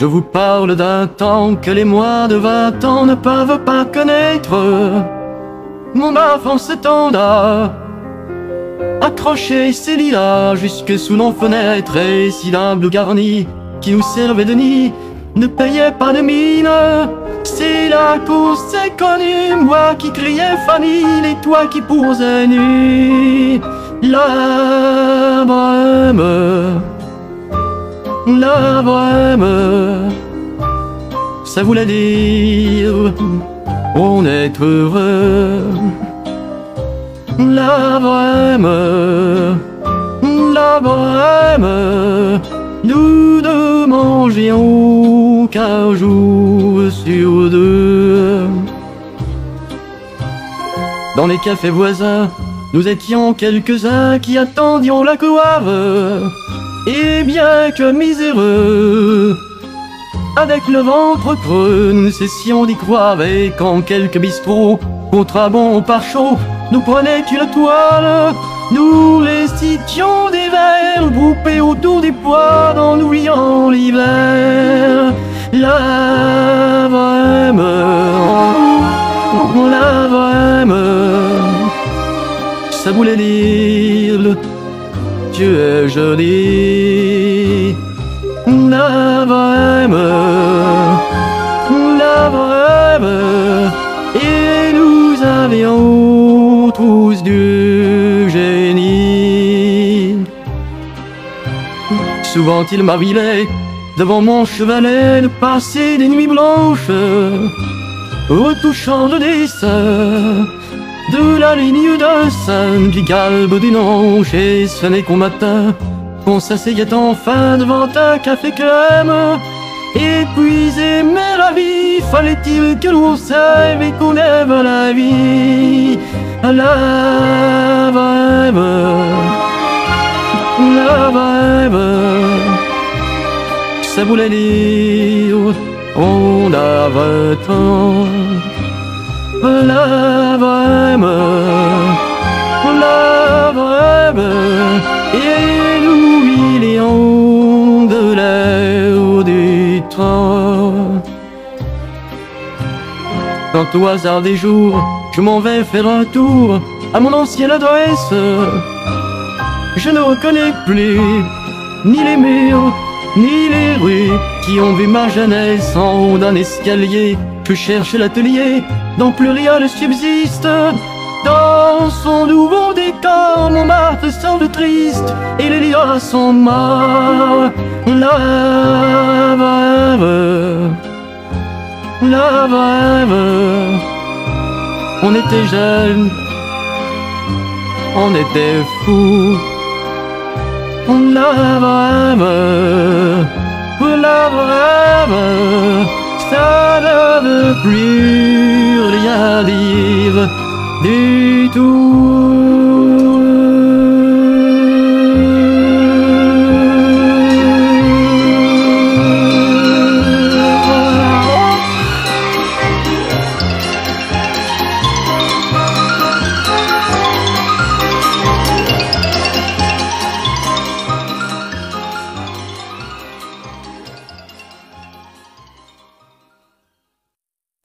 Je vous parle d'un temps que les mois de vingt ans ne peuvent pas connaître. Mon enfant s'étenda, accroché ses lilas jusque sous nos fenêtres, et si l'humble garni qui nous servait de nid ne payait pas de mine. C'est là qu'on s'est connu, moi qui criais Fanny, et toi qui posais nu. La bohème, la bohème, ça voulait dire on est heureux. La bohème, la bohème, nous ne mangions qu'un jour sur deux. Dans les cafés voisins, nous étions quelques-uns qui attendions la couave. Et bien que miséreux, avec le ventre creux, nous cessions d'y croire. Et quand quelques bistrots, bon par chaud, nous prenaient une toile, nous restituions des verres groupés autour des poids en oubliant l'hiver. La bohème, la bohème, ça voulait dire tu es joli. La bohème, et nous avions tous du génie. Souvent il m'arrivait devant mon chevalet de passer des nuits blanches, retouchant le dessin de la ligne de Saint du galbe du Nanche et ce n'est qu'au matin qu'on s'asseyait enfin devant un café crème. Épuisé mais la vie, fallait-il que l'on s'aime et qu'on aime la vie? La vibe, la vibe, ça voulait dire on a vingt ans la bohème, la bohème, et Quand au hasard des jours, je m'en vais faire un tour à mon ancienne adresse, je ne reconnais plus ni les murs, ni les rues qui ont vu ma jeunesse en haut d'un escalier. Je cherche l'atelier dont plus rien ne subsiste. Dans son nouveau décor, mon Montmartre semble triste et les lilas sont morts. Brève, la brève, on était jeunes, on était fous. La brève, la brève, ça ne veut plus rien dire du tout.